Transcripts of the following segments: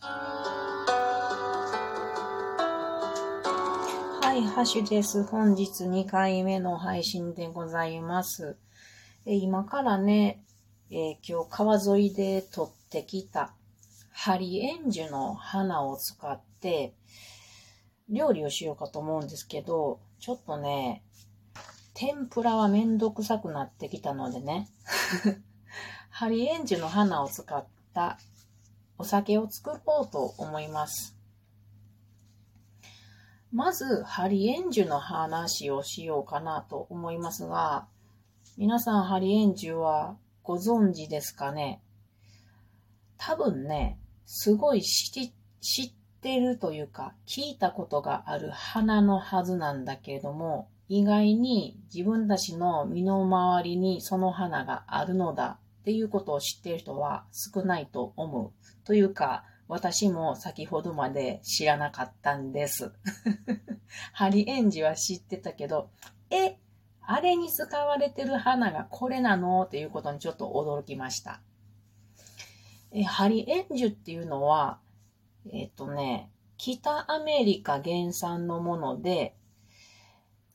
はい、ハッシュです。本日2回目の配信でございます。え今からね、えー、今日川沿いで取ってきたハリエンジュの花を使って料理をしようかと思うんですけど、ちょっとね、天ぷらはめんどくさくなってきたのでね、ハリエンジュの花を使ったお酒を作ろうと思います。まず、ハリエンジュの話をしようかなと思いますが、皆さんハリエンジュはご存知ですかね？多分ね、すごい知ってるというか、聞いたことがある花のはずなんだけれども、意外に自分たちの身の回りにその花があるのだっていうことを知っている人は少ないと思う。というか、私も先ほどまで知らなかったんです。ハリエンジは知ってたけど、え、あれに使われてる花がこれなの？っていうことにちょっと驚きました。えハリエンジュっていうのは、えっ、とね、北アメリカ原産のもので、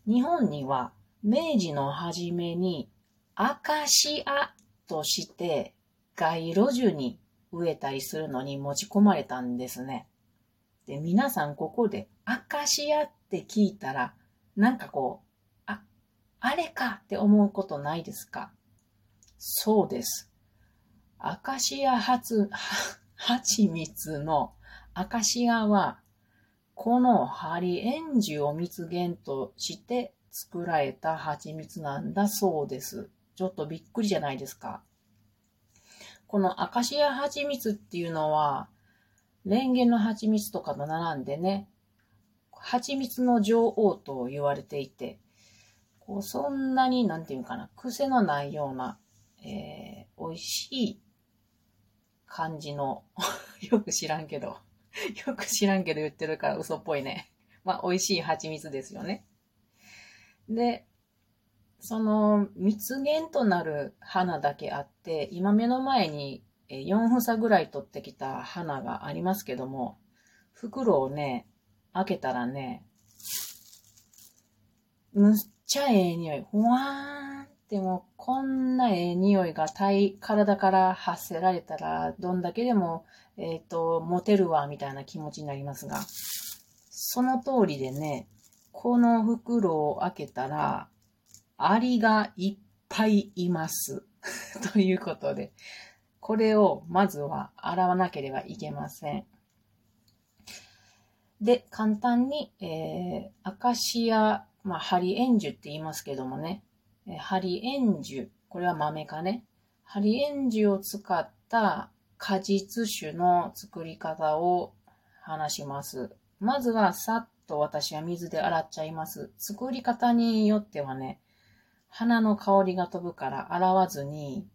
日本には明治の初めにアカシアとして街路樹に植えたりするのに持ち込まれたんですね。で、皆さんここでアカシアって聞いたら、なんかこう、ああれかって思うことないですか？そうです。アカシア蜂、蜂蜜のアカシアは、このハリエンジュを蜜源として作られた蜂蜜なんだそうです。ちょっとびっくりじゃないですか。このアカシア蜂蜜っていうのは、レンゲの蜂蜜とかと並んでね、蜂蜜の女王と言われていて、こう、そんなに、なんていうかな、癖のないような、えー、美味しい感じの よく知らんけどよく知らんけど言ってるから嘘っぽいね。まあ、美味しい蜂蜜ですよね。で、その蜜源となる花だけあって、今目の前に4房ぐらい取ってきた花がありますけども、袋をね、開けたらね、むっちゃええ匂い。ふわーんってもうこんなええ匂いが体、体から発せられたら、どんだけでも、えっ、ー、と、モテるわ、みたいな気持ちになりますが、その通りでね、この袋を開けたら、アリがいっぱいいます。ということで、これをまずは洗わなければいけません。で、簡単に、えー、アカシアまあ、ハリエンジュって言いますけどもね、ハリエンジュ、これは豆かね。ハリエンジュを使った果実酒の作り方を話します。まずはさっと私は水で洗っちゃいます。作り方によってはね、花の香りが飛ぶから洗わずに、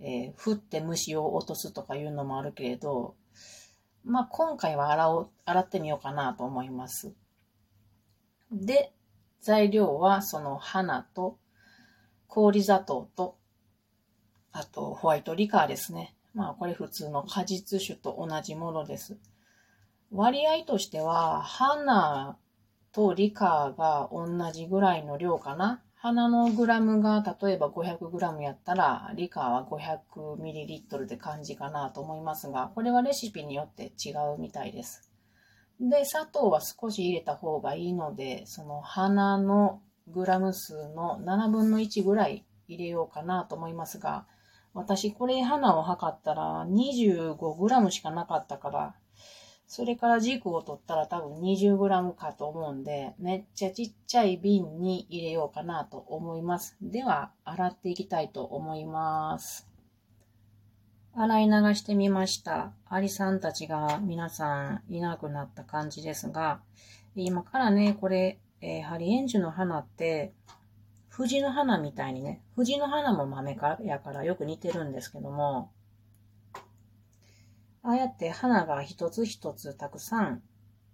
えー、振って虫を落とすとかいうのもあるけれど、まあ、今回は洗おう、洗ってみようかなと思います。で、材料はその花と氷砂糖と、あとホワイトリカーですね。まあこれ普通の果実酒と同じものです。割合としては、花とリカーが同じぐらいの量かな。花のグラムが例えば500グラムやったら、リカは500ミリリットルって感じかなと思いますが、これはレシピによって違うみたいです。で、砂糖は少し入れた方がいいので、その花のグラム数の7分の1ぐらい入れようかなと思いますが、私これ花を測ったら25グラムしかなかったから、それから軸を取ったら多分20グラムかと思うんで、めっちゃちっちゃい瓶に入れようかなと思います。では、洗っていきたいと思います。洗い流してみました。アリさんたちが皆さんいなくなった感じですが、今からね、これ、えー、ハリエンジュの花って、藤の花みたいにね、藤の花も豆かやからよく似てるんですけども、ああやって花が一つ一つたくさん、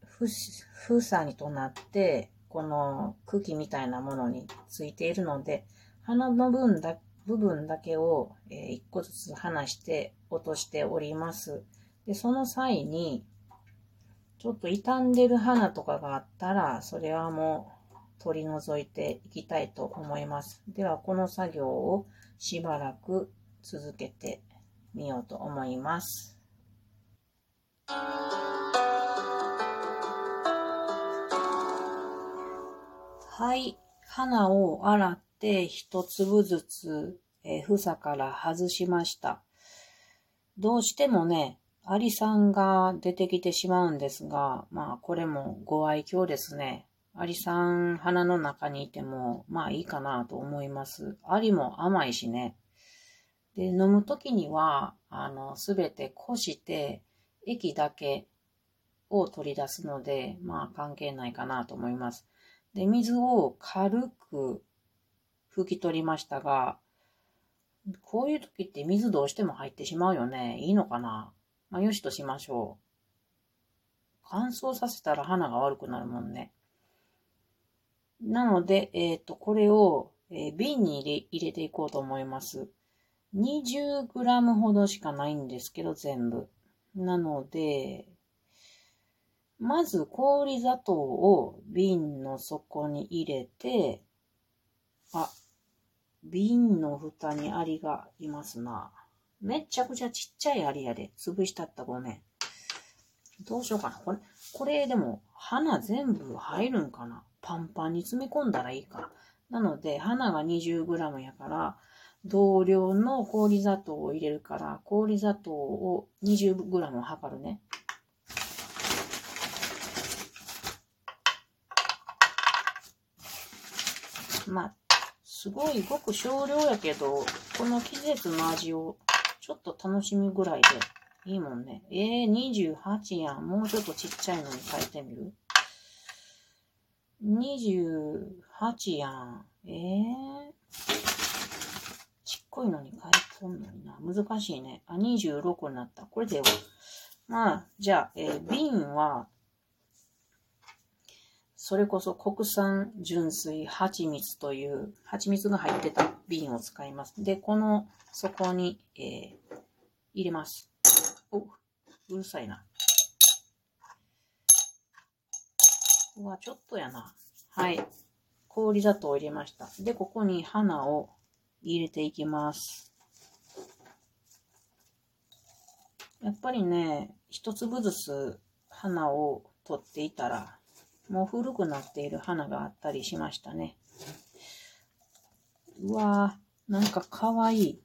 ふさにとなって、この茎みたいなものについているので、花の分だ部分だけを、えー、一個ずつ離して落としております。で、その際に、ちょっと傷んでる花とかがあったら、それはもう取り除いていきたいと思います。では、この作業をしばらく続けてみようと思います。はい。花を洗って一粒ずつ、えー、房から外しました。どうしてもね、アリさんが出てきてしまうんですが、まあこれもご愛嬌ですね。アリさん花の中にいても、まあいいかなと思います。アリも甘いしね。で、飲むときには、あの、すべてこして、液だけを取り出すので、まあ関係ないかなと思います。で、水を軽く拭き取りましたが、こういう時って水どうしても入ってしまうよね。いいのかなまあ、よしとしましょう。乾燥させたら花が悪くなるもんね。なので、えっ、ー、と、これを、えー、瓶に入れ入れていこうと思います。20g ほどしかないんですけど、全部。なので、まず氷砂糖を瓶の底に入れて、あ、瓶の蓋にアリがいますな。めちゃくちゃちっちゃいアリやで。潰したったごめん。どうしようかな。これ、これでも花全部入るんかなパンパンに詰め込んだらいいか。なので、花が 20g やから、同量の氷砂糖を入れるから、氷砂糖を 20g 測るね。まあ、すごいごく少量やけど、この季節の味をちょっと楽しみぐらいでいいもんね。えー、28やん。もうちょっとちっちゃいのに変えてみる ?28 やん。えー、ちっこいのに変えとんのにな。難しいね。あ、26になった。これでは。まあ、じゃあ、えー、瓶は、それこそ国産純粋蜂蜜という蜂蜜が入ってた瓶を使います。で、この底に、えー、入れます。お、うるさいな。うわ、ちょっとやな。はい。氷砂糖を入れました。で、ここに花を入れていきます。やっぱりね、一粒ずつ花を取っていたらもう古くなっている花があったりしましたね。うわぁ、なんかかわいい。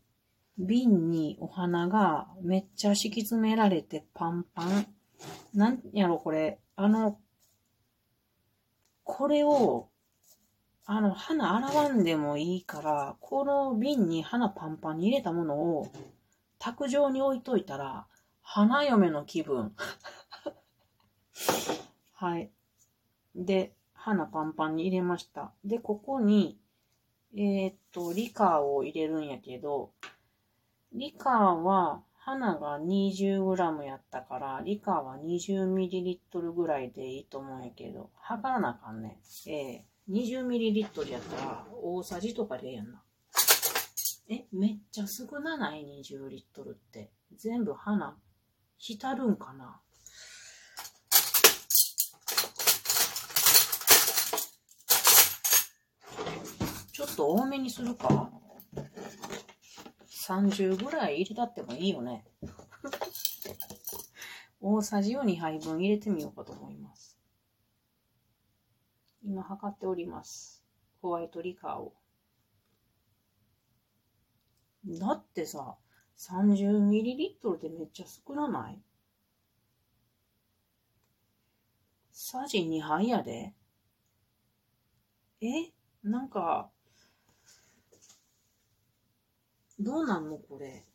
瓶にお花がめっちゃ敷き詰められてパンパン。なんやろ、これ。あの、これを、あの、花洗わんでもいいから、この瓶に花パンパンに入れたものを、卓上に置いといたら、花嫁の気分。はい。で、花パンパンに入れました。で、ここに、えー、っと、リカーを入れるんやけど、リカーは花が 20g やったから、リカーは 20ml ぐらいでいいと思うんやけど、測らなあかんね。えー、20ml やったら大さじとかでええやんな。え、めっちゃ少なない ?20 リットルって。全部花、浸るんかな？ちょっと多めにするか ?30 ぐらい入れたってもいいよね。大さじを2杯分入れてみようかと思います。今測っております。ホワイトリカーを。だってさ、30ml でめっちゃ少なない？さじ2杯やで。え？なんか、どうなんの？これ。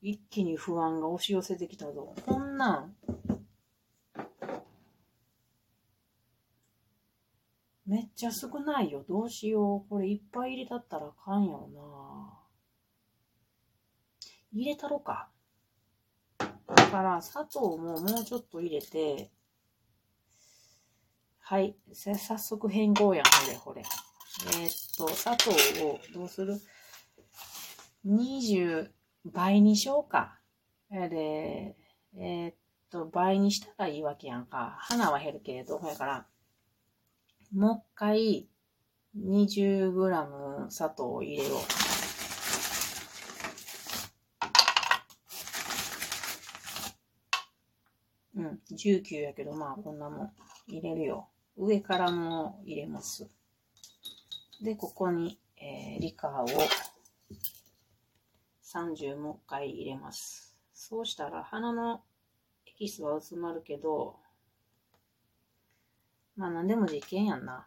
一気に不安が押し寄せてきたぞ。こんなん。めっちゃ少ないよ。どうしよう。これいっぱい入れたったらあかんやろな。入れたろか。だから砂糖ももうちょっと入れて、はい。さ早速変更やん。ほれほれ。えー、っと、砂糖をどうする ?20 倍にしようか。で、えー、っと、倍にしたらいいわけやんか。花は減るけれど、やから、もう一回、20g 砂糖を入れよう。うん、19やけど、まあ、こんなもん入れるよ。上からも入れます。で、ここに、えー、リカーを30もう一回入れます。そうしたら、鼻のエキスは薄まるけど、まあ、何でも実験やんな。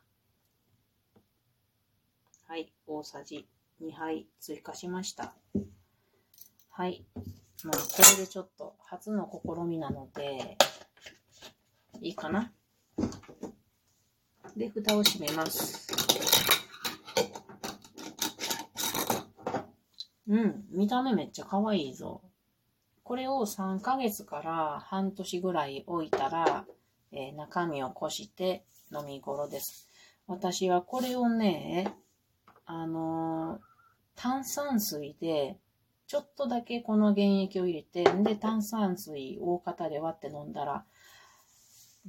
はい、大さじ2杯追加しました。はい。まあ、これでちょっと初の試みなので、いいかな。で、蓋を閉めます。うん、見た目めっちゃ可愛いぞ。これを3ヶ月から半年ぐらい置いたら、えー、中身をこして飲み頃です。私はこれをね、あのー、炭酸水で、ちょっとだけこの原液を入れて、で、炭酸水大方で割って飲んだら、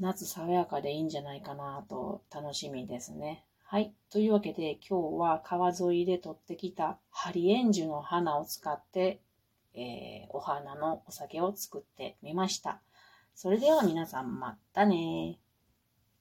夏爽やかでいいんじゃないかなと楽しみですね。はい。というわけで今日は川沿いで取ってきたハリエンジュの花を使って、えー、お花のお酒を作ってみました。それでは皆さんまたね